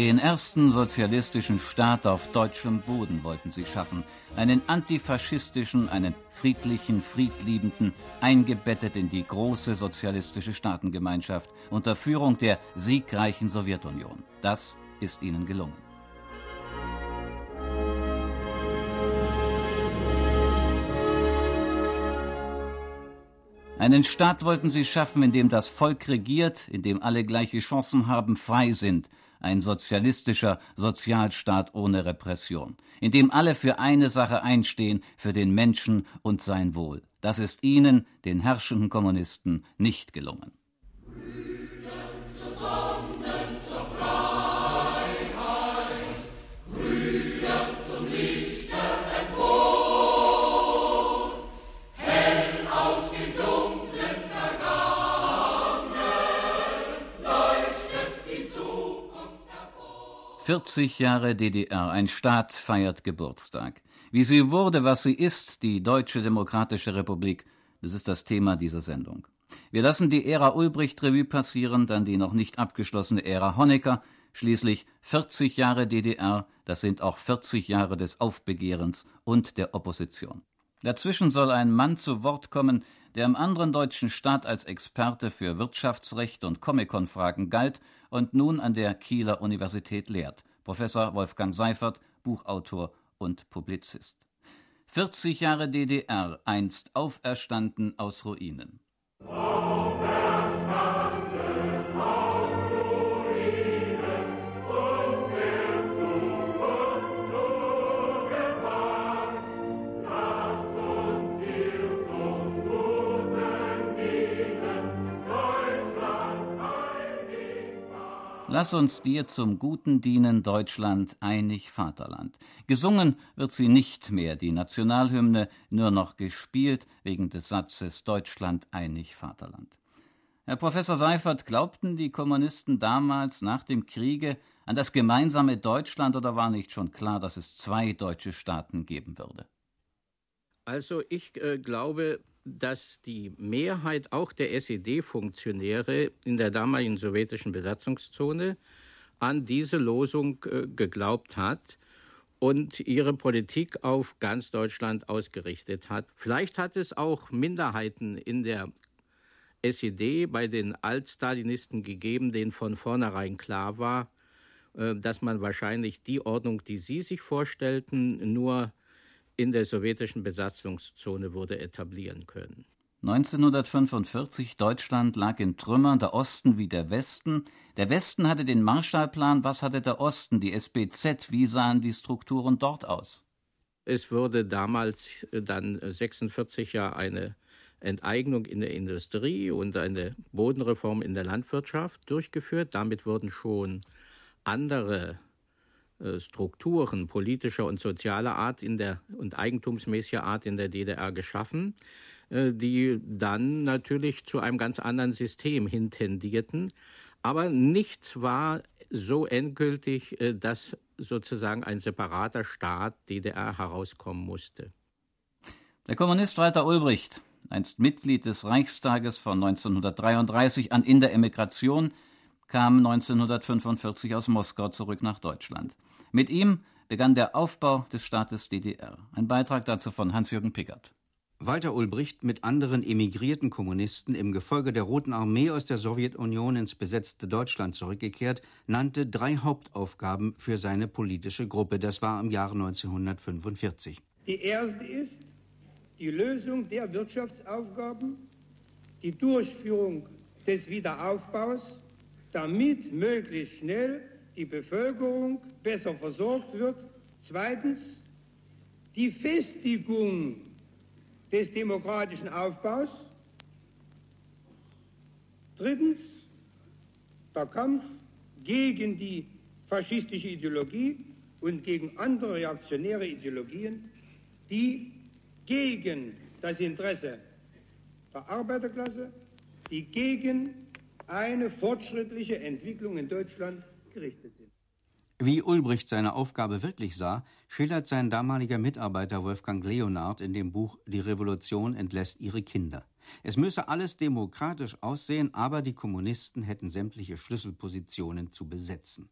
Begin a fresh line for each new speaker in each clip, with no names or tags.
Den ersten sozialistischen Staat auf deutschem Boden wollten sie schaffen, einen antifaschistischen, einen friedlichen, friedliebenden, eingebettet in die große sozialistische Staatengemeinschaft unter Führung der siegreichen Sowjetunion. Das ist ihnen gelungen. Einen Staat wollten sie schaffen, in dem das Volk regiert, in dem alle gleiche Chancen haben, frei sind, ein sozialistischer Sozialstaat ohne Repression, in dem alle für eine Sache einstehen, für den Menschen und sein Wohl. Das ist ihnen, den herrschenden Kommunisten, nicht gelungen. 40 Jahre DDR, ein Staat feiert Geburtstag. Wie sie wurde, was sie ist, die Deutsche Demokratische Republik, das ist das Thema dieser Sendung. Wir lassen die Ära Ulbricht Revue passieren, dann die noch nicht abgeschlossene Ära Honecker, schließlich 40 Jahre DDR, das sind auch 40 Jahre des Aufbegehrens und der Opposition. Dazwischen soll ein Mann zu Wort kommen, der im anderen deutschen Staat als Experte für Wirtschaftsrecht und Comic-Con-Fragen galt und nun an der Kieler Universität lehrt. Professor Wolfgang Seifert, Buchautor und Publizist. 40 Jahre DDR, einst auferstanden aus Ruinen. Lass uns dir zum Guten dienen, Deutschland, einig Vaterland. Gesungen wird sie nicht mehr, die Nationalhymne, nur noch gespielt wegen des Satzes Deutschland, einig Vaterland. Herr Professor Seifert, glaubten die Kommunisten damals nach dem Kriege an das gemeinsame Deutschland oder war nicht schon klar, dass es zwei deutsche Staaten geben würde?
Also ich äh, glaube, dass die Mehrheit auch der SED-Funktionäre in der damaligen sowjetischen Besatzungszone an diese Losung äh, geglaubt hat und ihre Politik auf ganz Deutschland ausgerichtet hat. Vielleicht hat es auch Minderheiten in der SED bei den Altstalinisten gegeben, denen von vornherein klar war, äh, dass man wahrscheinlich die Ordnung, die sie sich vorstellten, nur in der sowjetischen Besatzungszone wurde etablieren können.
1945 Deutschland lag in Trümmern, der Osten wie der Westen. Der Westen hatte den Marshallplan, was hatte der Osten, die SBZ, wie sahen die Strukturen dort aus?
Es wurde damals äh, dann 46 ja eine Enteignung in der Industrie und eine Bodenreform in der Landwirtschaft durchgeführt. Damit wurden schon andere äh, Strukturen politischer und sozialer Art in der und eigentumsmäßiger Art in der DDR geschaffen, äh, die dann natürlich zu einem ganz anderen System hintendierten. Aber nichts war so endgültig, äh, dass sozusagen ein separater Staat DDR herauskommen musste.
Der Kommunist Walter Ulbricht, einst Mitglied des Reichstages von 1933 an in der Emigration, kam 1945 aus Moskau zurück nach Deutschland. Mit ihm begann der Aufbau des Staates DDR. Ein Beitrag dazu von Hans-Jürgen Pickert.
Walter Ulbricht mit anderen emigrierten Kommunisten im Gefolge der Roten Armee aus der Sowjetunion ins besetzte Deutschland zurückgekehrt, nannte drei Hauptaufgaben für seine politische Gruppe. Das war im Jahre 1945.
Die erste ist die Lösung der Wirtschaftsaufgaben, die Durchführung des Wiederaufbaus, damit möglichst schnell die Bevölkerung besser versorgt wird. Zweitens die Festigung des demokratischen Aufbaus. Drittens der Kampf gegen die faschistische Ideologie und gegen andere reaktionäre Ideologien, die gegen das Interesse der Arbeiterklasse, die gegen eine fortschrittliche Entwicklung in Deutschland gerichtet sind.
Wie Ulbricht seine Aufgabe wirklich sah, schildert sein damaliger Mitarbeiter Wolfgang Leonard in dem Buch Die Revolution entlässt ihre Kinder. Es müsse alles demokratisch aussehen, aber die Kommunisten hätten sämtliche Schlüsselpositionen zu besetzen.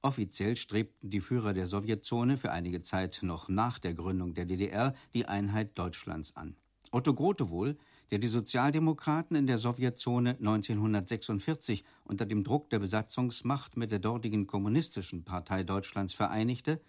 Offiziell strebten die Führer der Sowjetzone für einige Zeit noch nach der Gründung der DDR die Einheit Deutschlands an. Otto Grotewohl, der die Sozialdemokraten in der Sowjetzone 1946 unter dem Druck der Besatzungsmacht mit der dortigen Kommunistischen Partei Deutschlands vereinigte,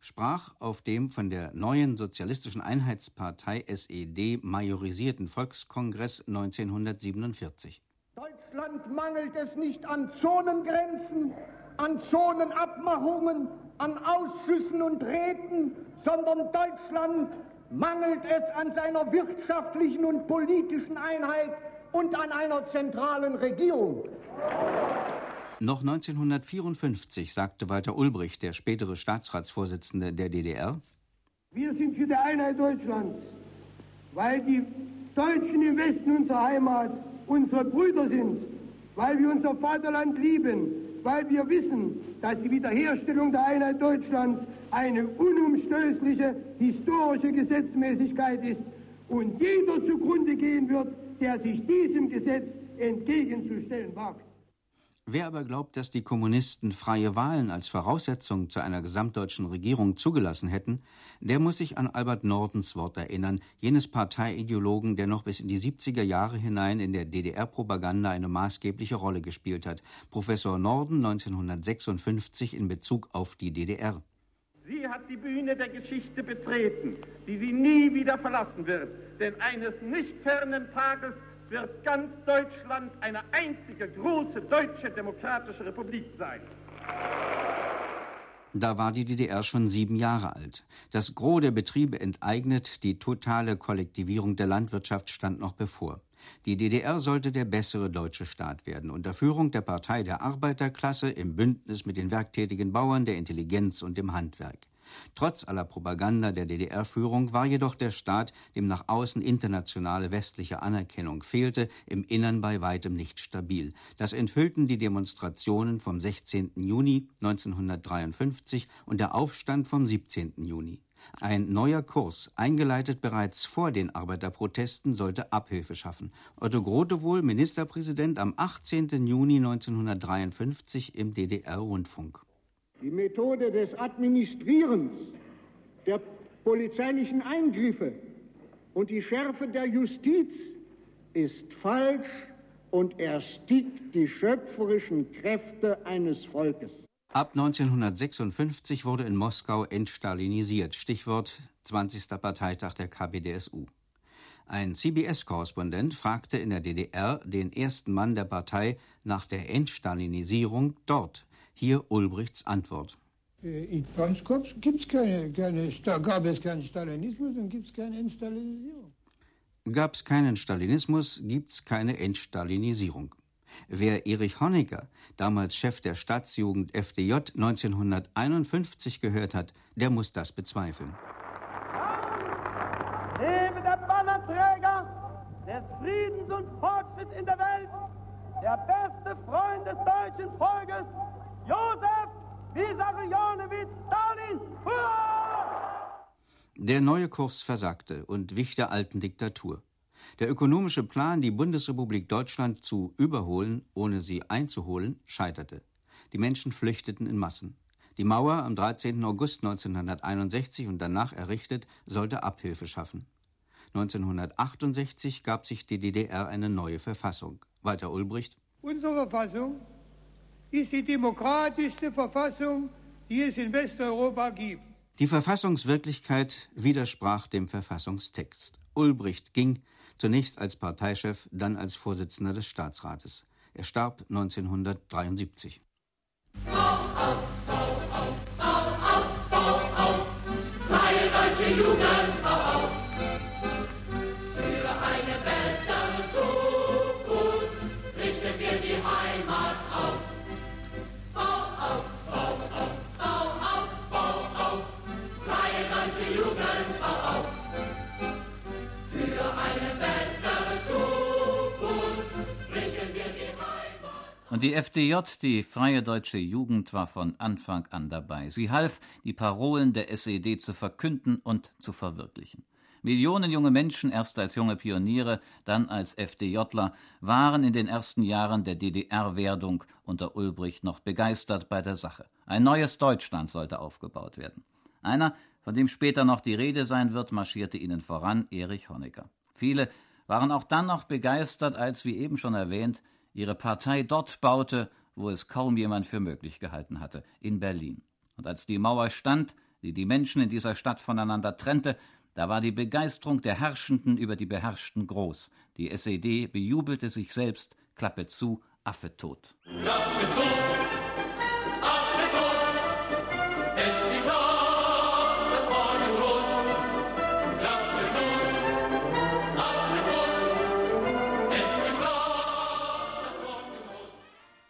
sprach auf dem von der neuen Sozialistischen Einheitspartei SED majorisierten Volkskongress 1947.
Deutschland mangelt es nicht an Zonengrenzen, an Zonenabmachungen, an Ausschüssen und Räten, sondern Deutschland mangelt es an seiner wirtschaftlichen und politischen Einheit und an einer zentralen Regierung.
Noch 1954 sagte Walter Ulbricht, der spätere Staatsratsvorsitzende der DDR,
Wir sind für die Einheit Deutschlands, weil die Deutschen im Westen unserer Heimat unsere Brüder sind, weil wir unser Vaterland lieben, weil wir wissen, dass die Wiederherstellung der Einheit Deutschlands eine unumstößliche historische Gesetzmäßigkeit ist und jeder zugrunde gehen wird, der sich diesem Gesetz entgegenzustellen wagt.
Wer aber glaubt, dass die Kommunisten freie Wahlen als Voraussetzung zu einer gesamtdeutschen Regierung zugelassen hätten, der muss sich an Albert Nordens Wort erinnern, jenes Parteiideologen, der noch bis in die 70er Jahre hinein in der DDR-Propaganda eine maßgebliche Rolle gespielt hat. Professor Norden 1956 in Bezug auf die DDR.
Hat die Bühne der Geschichte betreten, die sie nie wieder verlassen wird, denn eines nicht fernen Tages wird ganz Deutschland eine einzige große deutsche demokratische Republik sein.
Da war die DDR schon sieben Jahre alt. Das Gros der Betriebe enteignet, die totale Kollektivierung der Landwirtschaft stand noch bevor. Die DDR sollte der bessere deutsche Staat werden, unter Führung der Partei der Arbeiterklasse im Bündnis mit den werktätigen Bauern, der Intelligenz und dem Handwerk. Trotz aller Propaganda der DDR-Führung war jedoch der Staat, dem nach außen internationale westliche Anerkennung fehlte, im Innern bei weitem nicht stabil. Das enthüllten die Demonstrationen vom 16. Juni 1953 und der Aufstand vom 17. Juni. Ein neuer Kurs, eingeleitet bereits vor den Arbeiterprotesten, sollte Abhilfe schaffen. Otto Grotewohl, Ministerpräsident am 18. Juni 1953 im DDR-Rundfunk.
Die Methode des Administrierens, der polizeilichen Eingriffe und die Schärfe der Justiz ist falsch und erstickt die schöpferischen Kräfte eines Volkes.
Ab 1956 wurde in Moskau entstalinisiert. Stichwort 20. Parteitag der KPDSU. Ein CBS-Korrespondent fragte in der DDR den ersten Mann der Partei nach der Entstalinisierung dort. Hier Ulbrichts Antwort.
Äh, in Panskops gibt's keine, keine, gab es keinen Stalinismus und gibt es keine Entstalinisierung.
Gab es keinen Stalinismus, gibt es keine Entstalinisierung. Wer Erich Honecker, damals Chef der Staatsjugend FDJ 1951 gehört hat, der muss das bezweifeln.
Lebe der Bannerträger des Friedens und Fortschritts in der Welt, der beste Freund des deutschen Volkes, Josef Wissarionowitsch Stalin!
Der neue Kurs versagte und wich der alten Diktatur. Der ökonomische Plan, die Bundesrepublik Deutschland zu überholen, ohne sie einzuholen, scheiterte. Die Menschen flüchteten in Massen. Die Mauer am 13. August 1961 und danach errichtet, sollte Abhilfe schaffen. 1968 gab sich die DDR eine neue Verfassung. Walter Ulbricht.
Unsere Verfassung ist die demokratischste Verfassung, die es in Westeuropa gibt.
Die Verfassungswirklichkeit widersprach dem Verfassungstext. Ulbricht ging, zunächst als Parteichef, dann als Vorsitzender des Staatsrates. Er starb 1973. Bau auf, bau auf, bau auf, bau auf, freie deutsche Jugend,
Und die FDJ, die Freie Deutsche Jugend, war von Anfang an dabei. Sie half, die Parolen der SED zu verkünden und zu verwirklichen. Millionen junge Menschen, erst als junge Pioniere, dann als FDJler, waren in den ersten Jahren der DDR-Werdung unter Ulbricht noch begeistert bei der Sache. Ein neues Deutschland sollte aufgebaut werden. Einer, von dem später noch die Rede sein wird, marschierte ihnen voran, Erich Honecker. Viele waren auch dann noch begeistert, als, wie eben schon erwähnt, ihre Partei dort baute, wo es kaum jemand für möglich gehalten hatte, in Berlin. Und als die Mauer stand, die die Menschen in dieser Stadt voneinander trennte, da war die Begeisterung der Herrschenden über die Beherrschten groß. Die SED bejubelte sich selbst, Klappe zu, Affe tot. Klappe zu!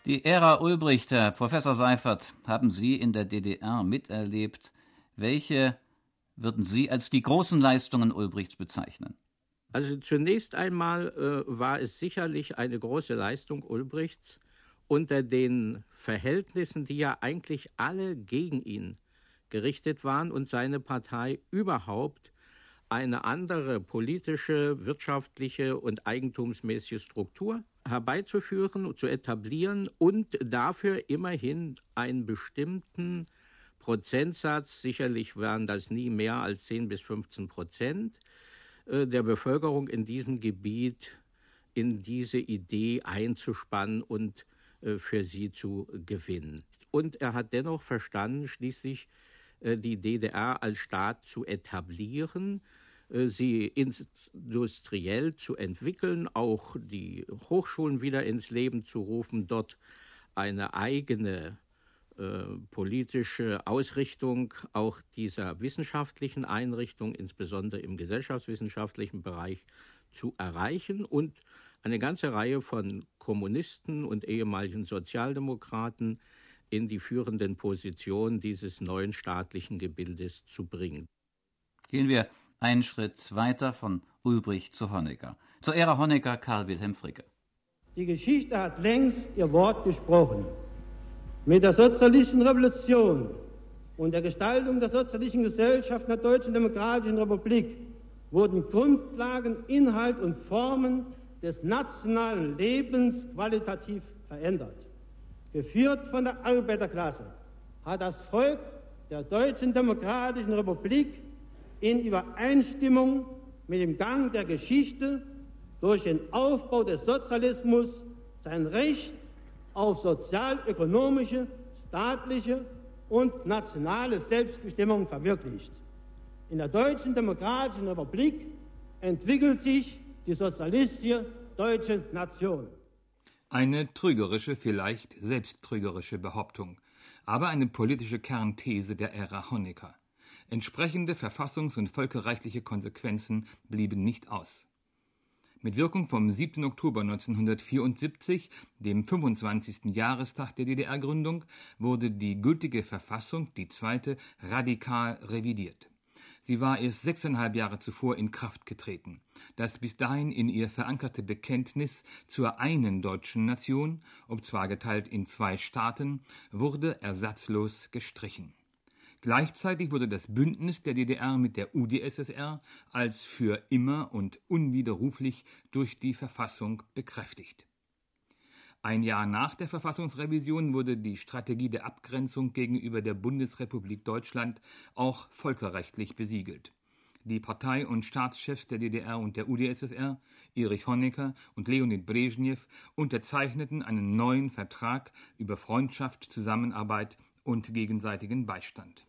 Die Ära Ulbricht, Herr Professor Seifert, haben Sie in der DDR miterlebt. Welche würden Sie als die großen Leistungen Ulbrichts bezeichnen?
Also zunächst einmal äh, war es sicherlich eine große Leistung Ulbrichts unter den Verhältnissen, die ja eigentlich alle gegen ihn gerichtet waren und seine Partei überhaupt eine andere politische, wirtschaftliche und eigentumsmäßige Struktur herbeizuführen zu etablieren und dafür immerhin einen bestimmten Prozentsatz, sicherlich waren das nie mehr als 10 bis 15 Prozent, äh, der Bevölkerung in diesem Gebiet in diese Idee einzuspannen und äh, für sie zu gewinnen. Und er hat dennoch verstanden, schließlich äh, die DDR als Staat zu etablieren, sie industriell zu entwickeln, auch die Hochschulen wieder ins Leben zu rufen, dort eine eigene äh, politische Ausrichtung auch dieser wissenschaftlichen Einrichtung, insbesondere im gesellschaftswissenschaftlichen Bereich, zu erreichen und eine ganze Reihe von Kommunisten und ehemaligen Sozialdemokraten in die führenden Positionen dieses neuen staatlichen Gebildes zu bringen.
Gehen wir einen Schritt weiter von Ulbricht zu Honecker. Zur Ära Honecker Karl Wilhelm Fricke.
Die Geschichte hat längst ihr Wort gesprochen. Mit der sozialistischen Revolution und der Gestaltung der sozialistischen Gesellschaft in der Deutschen Demokratischen Republik wurden Grundlagen, Inhalt und Formen des nationalen Lebens qualitativ verändert. Geführt von der Arbeiterklasse hat das Volk der Deutschen Demokratischen Republik in Übereinstimmung mit dem Gang der Geschichte durch den Aufbau des Sozialismus sein Recht auf sozial-ökonomische, staatliche und nationale Selbstbestimmung verwirklicht. In der Deutschen Demokratischen Republik entwickelt sich die sozialistische deutsche Nation.
Eine trügerische, vielleicht selbsttrügerische Behauptung, aber eine politische Kernthese der Ära Honecker. Entsprechende verfassungs- und völkerrechtliche Konsequenzen blieben nicht aus. Mit Wirkung vom 7. Oktober 1974, dem 25. Jahrestag der DDR-Gründung, wurde die gültige Verfassung, die zweite, radikal revidiert. Sie war erst sechseinhalb Jahre zuvor in Kraft getreten. Das bis dahin in ihr verankerte Bekenntnis zur einen deutschen Nation, ob zwar geteilt in zwei Staaten, wurde ersatzlos gestrichen. Gleichzeitig wurde das Bündnis der DDR mit der UdSSR als für immer und unwiderruflich durch die Verfassung bekräftigt. Ein Jahr nach der Verfassungsrevision wurde die Strategie der Abgrenzung gegenüber der Bundesrepublik Deutschland auch völkerrechtlich besiegelt. Die Partei- und Staatschefs der DDR und der UdSSR, Erich Honecker und Leonid Brezhnev, unterzeichneten einen neuen Vertrag über Freundschaft, Zusammenarbeit und gegenseitigen Beistand.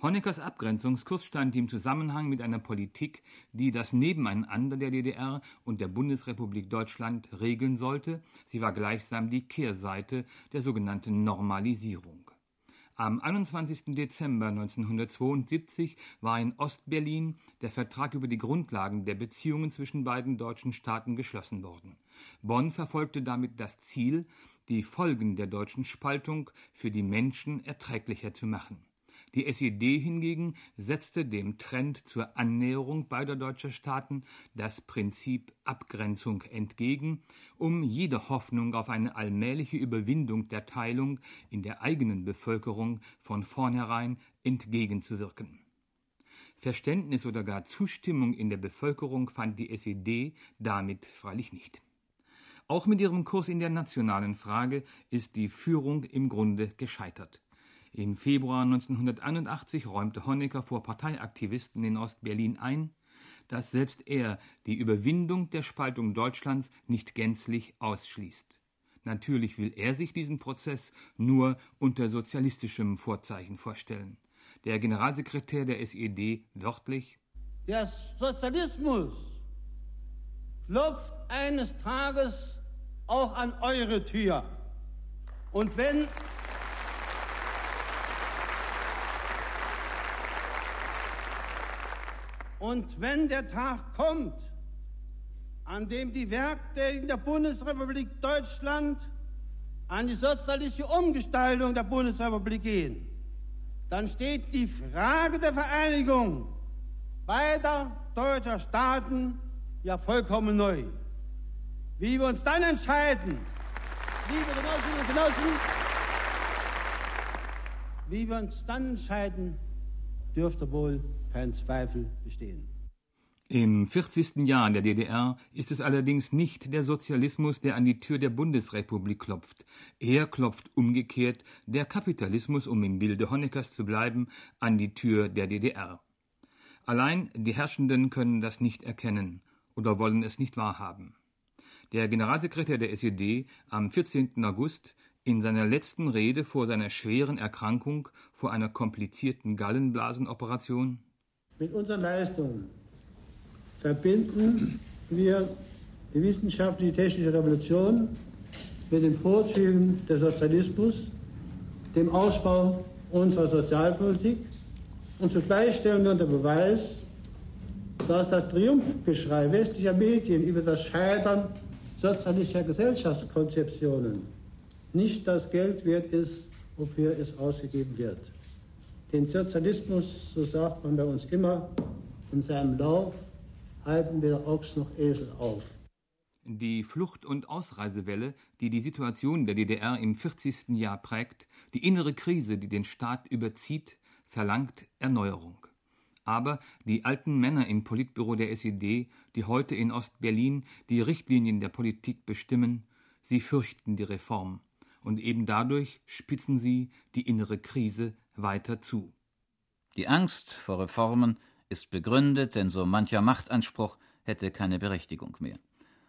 Honeckers Abgrenzungskurs stand im Zusammenhang mit einer Politik, die das Nebeneinander der DDR und der Bundesrepublik Deutschland regeln sollte. Sie war gleichsam die Kehrseite der sogenannten Normalisierung. Am 21. Dezember 1972 war in Ostberlin der Vertrag über die Grundlagen der Beziehungen zwischen beiden deutschen Staaten geschlossen worden. Bonn verfolgte damit das Ziel, die Folgen der deutschen Spaltung für die Menschen erträglicher zu machen. Die SED hingegen setzte dem Trend zur Annäherung beider deutscher Staaten das Prinzip Abgrenzung entgegen, um jede Hoffnung auf eine allmähliche Überwindung der Teilung in der eigenen Bevölkerung von vornherein entgegenzuwirken. Verständnis oder gar Zustimmung in der Bevölkerung fand die SED damit freilich nicht. Auch mit ihrem Kurs in der nationalen Frage ist die Führung im Grunde gescheitert. Im Februar 1981 räumte Honecker vor Parteiaktivisten in Ostberlin ein, dass selbst er die Überwindung der Spaltung Deutschlands nicht gänzlich ausschließt. Natürlich will er sich diesen Prozess nur unter sozialistischem Vorzeichen vorstellen. Der Generalsekretär der SED wörtlich
Der Sozialismus klopft eines Tages auch an eure Tür. Und wenn Und wenn der Tag kommt, an dem die Werke der Bundesrepublik Deutschland an die sozialistische Umgestaltung der Bundesrepublik gehen, dann steht die Frage der Vereinigung beider deutscher Staaten ja vollkommen neu. Wie wir uns dann entscheiden, liebe Genossinnen und Genossen, wie wir uns dann entscheiden, dürfte wohl kein Zweifel bestehen.
Im 40. Jahr der DDR ist es allerdings nicht der Sozialismus, der an die Tür der Bundesrepublik klopft. Er klopft umgekehrt der Kapitalismus, um im Bilde Honeckers zu bleiben, an die Tür der DDR. Allein die Herrschenden können das nicht erkennen oder wollen es nicht wahrhaben. Der Generalsekretär der SED am 14. August in seiner letzten Rede vor seiner schweren Erkrankung vor einer komplizierten Gallenblasenoperation?
Mit unseren Leistungen verbinden wir die wissenschaftliche technische Revolution mit den Vorzügen des Sozialismus, dem Ausbau unserer Sozialpolitik. Und zugleich stellen wir unter Beweis, dass das Triumphgeschrei westlicher Medien über das Scheitern sozialistischer Gesellschaftskonzeptionen nicht das Geld wert ist, wofür es ausgegeben wird. Den Sozialismus, so sagt man bei uns immer, in seinem Lauf halten weder Ochs noch Esel auf.
Die Flucht- und Ausreisewelle, die die Situation der DDR im 40. Jahr prägt, die innere Krise, die den Staat überzieht, verlangt Erneuerung. Aber die alten Männer im Politbüro der SED, die heute in Ostberlin die Richtlinien der Politik bestimmen, sie fürchten die Reform, und eben dadurch spitzen sie die innere Krise weiter zu.
Die Angst vor Reformen ist begründet, denn so mancher Machtanspruch hätte keine Berechtigung mehr.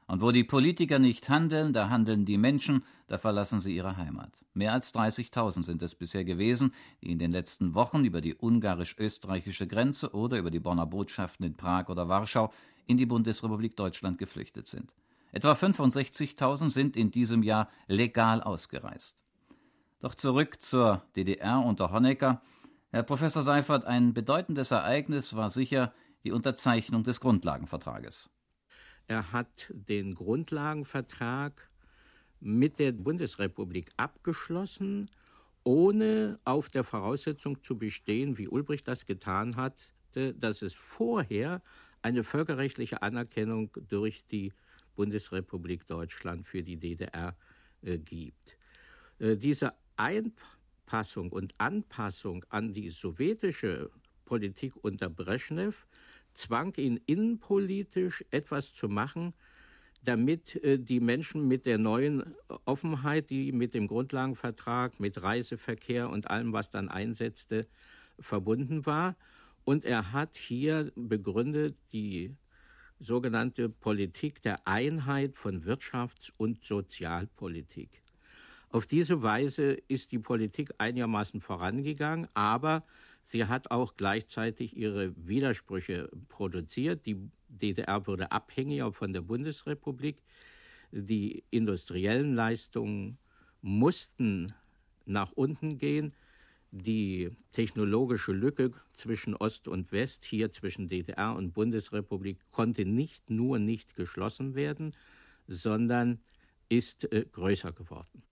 Und wo die Politiker nicht handeln, da handeln die Menschen, da verlassen sie ihre Heimat. Mehr als 30.000 sind es bisher gewesen, die in den letzten Wochen über die ungarisch-österreichische Grenze oder über die Bonner Botschaften in Prag oder Warschau in die Bundesrepublik Deutschland geflüchtet sind. Etwa 65.000 sind in diesem Jahr legal ausgereist. Doch zurück zur DDR unter Honecker. Herr Professor Seifert, ein bedeutendes Ereignis war sicher die Unterzeichnung des Grundlagenvertrages.
Er hat den Grundlagenvertrag mit der Bundesrepublik abgeschlossen, ohne auf der Voraussetzung zu bestehen, wie Ulbricht das getan hat, dass es vorher eine völkerrechtliche Anerkennung durch die Bundesrepublik Deutschland für die DDR äh, gibt. Äh, diese Einpassung und Anpassung an die sowjetische Politik unter Brezhnev zwang ihn innenpolitisch etwas zu machen, damit äh, die Menschen mit der neuen Offenheit, die mit dem Grundlagenvertrag, mit Reiseverkehr und allem, was dann einsetzte, verbunden war. Und er hat hier begründet die sogenannte Politik der Einheit von Wirtschafts- und Sozialpolitik. Auf diese Weise ist die Politik einigermaßen vorangegangen, aber sie hat auch gleichzeitig ihre Widersprüche produziert. Die DDR wurde abhängiger von der Bundesrepublik. Die industriellen Leistungen mussten nach unten gehen die technologische Lücke zwischen Ost und West, hier zwischen DDR und Bundesrepublik, konnte nicht nur nicht geschlossen werden, sondern ist äh, größer geworden.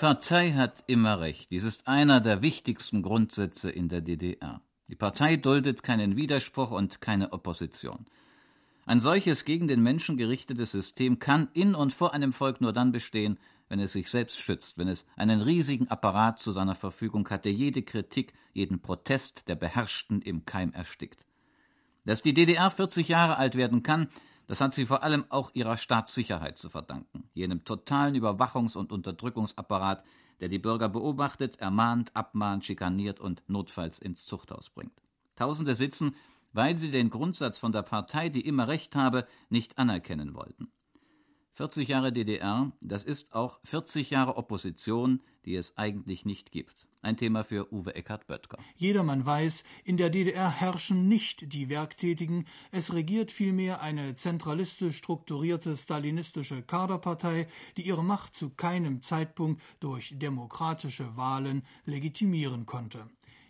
Partei, hat immer recht.
Dies ist einer der wichtigsten Grundsätze in der DDR. Die Partei duldet keinen Widerspruch und keine Opposition. Ein solches gegen den Menschen gerichtetes System kann in und vor einem Volk nur dann bestehen, wenn es sich selbst schützt, wenn es einen riesigen Apparat zu seiner Verfügung hat, der jede Kritik, jeden Protest der Beherrschten im Keim erstickt. Dass die DDR 40 Jahre alt werden kann, das hat sie vor allem auch ihrer Staatssicherheit zu verdanken, jenem totalen Überwachungs- und Unterdrückungsapparat, der die Bürger beobachtet, ermahnt, abmahnt, schikaniert und notfalls ins Zuchthaus bringt. Tausende sitzen, weil sie den Grundsatz von der Partei, die immer Recht habe, nicht anerkennen wollten. 40 Jahre DDR, das ist auch 40 Jahre Opposition, die es eigentlich nicht gibt. Ein Thema für Uwe Eckhard Böttger.
Jedermann weiß, in der DDR herrschen nicht die Werktätigen, es regiert vielmehr eine zentralistisch strukturierte stalinistische Kaderpartei, die ihre Macht zu keinem Zeitpunkt durch demokratische Wahlen legitimieren konnte.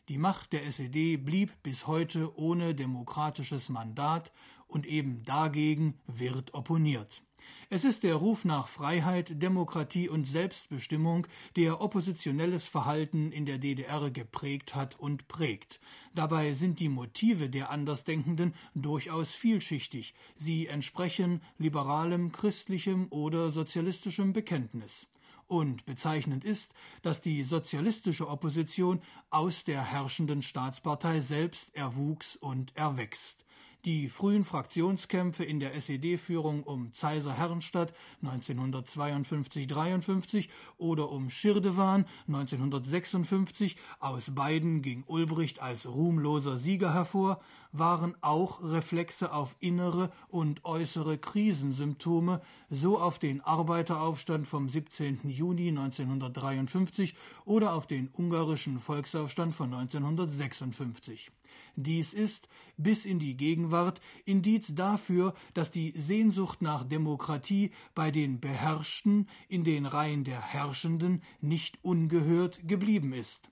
Die Macht der SED blieb bis heute ohne demokratisches Mandat und eben dagegen wird opponiert. Es ist der Ruf nach Freiheit, Demokratie und Selbstbestimmung, der oppositionelles Verhalten in der DDR geprägt hat und prägt. Dabei sind die Motive der Andersdenkenden durchaus vielschichtig. Sie entsprechen liberalem, christlichem oder sozialistischem Bekenntnis. Und bezeichnend ist, dass die sozialistische Opposition aus der herrschenden Staatspartei selbst erwuchs und erwächst. Die frühen Fraktionskämpfe in der SED-Führung um Zeiser Herrenstadt 1952-53 oder um Schirdewan 1956, aus beiden ging Ulbricht als ruhmloser Sieger hervor, waren auch Reflexe auf innere und äußere Krisensymptome, so auf den Arbeiteraufstand vom 17. Juni 1953 oder auf den ungarischen Volksaufstand von 1956. Dies ist bis in die Gegenwart Indiz dafür, dass die Sehnsucht nach Demokratie bei den Beherrschten in den Reihen der Herrschenden nicht ungehört geblieben ist.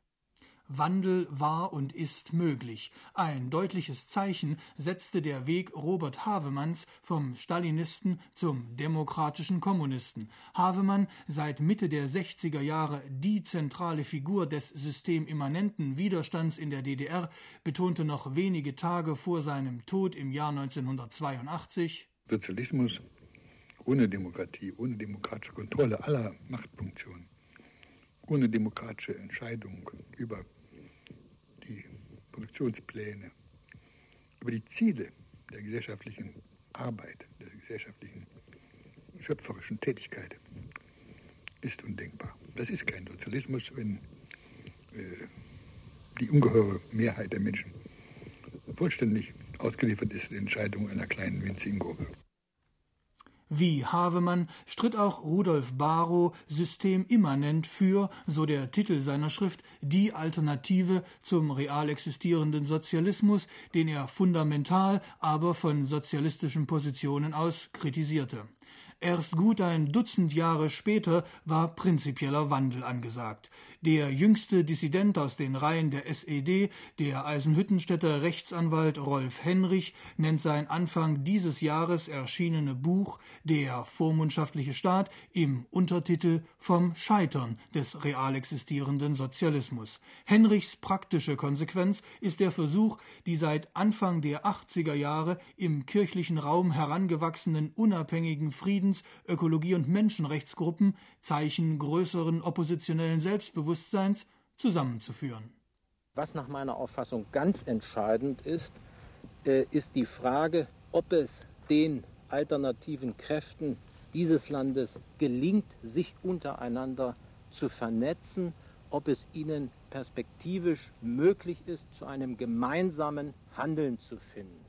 Wandel war und ist möglich. Ein deutliches Zeichen setzte der Weg Robert Havemanns vom Stalinisten zum demokratischen Kommunisten. Havemann, seit Mitte der 60er Jahre die zentrale Figur des systemimmanenten Widerstands in der DDR, betonte noch wenige Tage vor seinem Tod im Jahr 1982
Sozialismus ohne Demokratie, ohne demokratische Kontrolle aller Machtfunktionen, ohne demokratische Entscheidung über Produktionspläne, über die Ziele der gesellschaftlichen Arbeit, der gesellschaftlichen schöpferischen Tätigkeit ist undenkbar. Das ist kein Sozialismus, wenn äh, die ungeheure Mehrheit der Menschen vollständig ausgeliefert ist den Entscheidungen einer kleinen winzigen Gruppe.
Wie Havemann stritt auch Rudolf Barrow systemimmanent für, so der Titel seiner Schrift, die Alternative zum real existierenden Sozialismus, den er fundamental, aber von sozialistischen Positionen aus kritisierte. Erst gut ein Dutzend Jahre später war prinzipieller Wandel angesagt. Der jüngste Dissident aus den Reihen der SED, der Eisenhüttenstädter Rechtsanwalt Rolf Henrich, nennt sein Anfang dieses Jahres erschienene Buch Der vormundschaftliche Staat im Untertitel Vom Scheitern des real existierenden Sozialismus. Henrichs praktische Konsequenz ist der Versuch, die seit Anfang der 80er Jahre im kirchlichen Raum herangewachsenen unabhängigen Frieden Friedens-, Ökologie- und Menschenrechtsgruppen Zeichen größeren oppositionellen Selbstbewusstseins zusammenzuführen.
Was nach meiner Auffassung ganz entscheidend ist, äh, ist die Frage, ob es den alternativen Kräften dieses Landes gelingt, sich untereinander zu vernetzen, ob es ihnen perspektivisch möglich ist, zu einem gemeinsamen Handeln zu finden.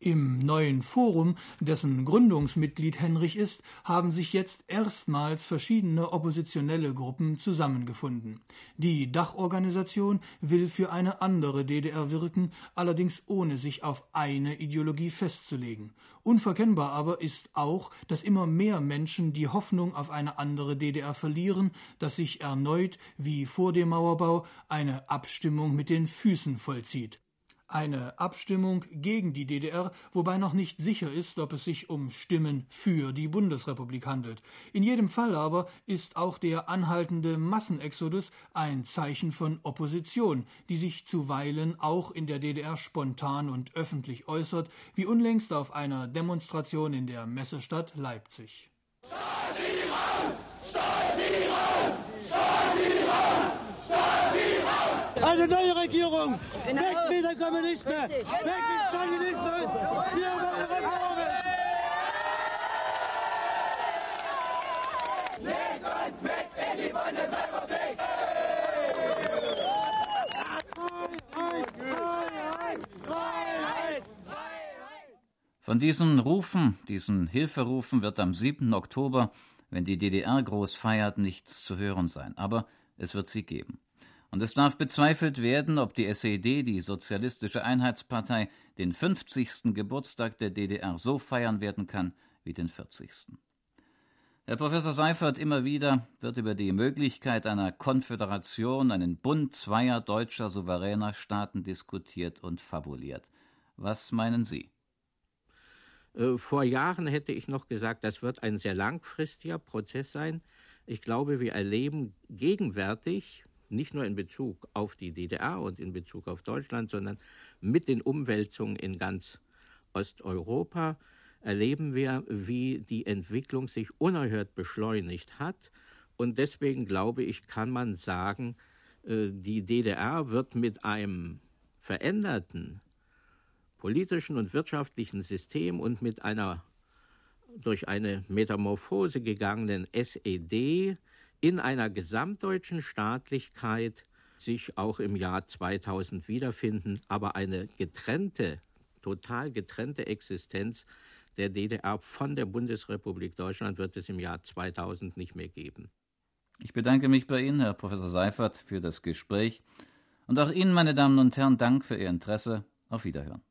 Im neuen Forum, dessen Gründungsmitglied Henrich ist, haben sich jetzt erstmals verschiedene oppositionelle Gruppen zusammengefunden. Die Dachorganisation will für eine andere DDR wirken, allerdings ohne sich auf eine Ideologie festzulegen. Unverkennbar aber ist auch, dass immer mehr Menschen die Hoffnung auf eine andere DDR verlieren, dass sich erneut, wie vor dem Mauerbau, eine Abstimmung mit den Füßen vollzieht. Eine Abstimmung gegen die DDR, wobei noch nicht sicher ist, ob es sich um Stimmen für die Bundesrepublik handelt. In jedem Fall aber ist auch der anhaltende Massenexodus ein Zeichen von Opposition, die sich zuweilen auch in der DDR spontan und öffentlich äußert, wie unlängst auf einer Demonstration in der Messestadt Leipzig. Stasi raus! Stasi raus!
Stasi raus! Stasi raus! Eine neue Regierung! Genau. Weg mit den Kommunisten! Weg mit Stalinismus! Wir wollen Reformen! Legt uns mit in die Bundesrepublik!
Von diesen Rufen, diesen Hilferufen wird am 7. Oktober, wenn die DDR groß feiert, nichts zu hören sein. Aber es wird sie geben. Und es darf bezweifelt werden, ob die SED, die Sozialistische Einheitspartei, den 50. Geburtstag der DDR so feiern werden kann wie den 40. Herr Professor Seifert, immer wieder wird über die Möglichkeit einer Konföderation, einen Bund zweier deutscher souveräner Staaten diskutiert und fabuliert. Was meinen Sie?
Äh, vor Jahren hätte ich noch gesagt, das wird ein sehr langfristiger Prozess sein. Ich glaube, wir erleben gegenwärtig, nicht nur in Bezug auf die DDR und in Bezug auf Deutschland, sondern mit den Umwälzungen in ganz Osteuropa, erleben wir, wie die Entwicklung sich unerhört beschleunigt hat. Und deswegen glaube ich, kann man sagen, äh, die DDR wird mit einem veränderten politischen und wirtschaftlichen System und mit einer durch eine Metamorphose gegangenen SED in einer gesamtdeutschen Staatlichkeit sich auch im Jahr 2000 wiederfinden, aber eine getrennte, total getrennte Existenz der DDR von der Bundesrepublik Deutschland wird es im Jahr 2000 nicht mehr geben.
Ich bedanke mich bei Ihnen, Herr Professor Seifert, für das Gespräch und auch Ihnen, meine Damen und Herren, Dank für Ihr Interesse. Auf Wiederhören.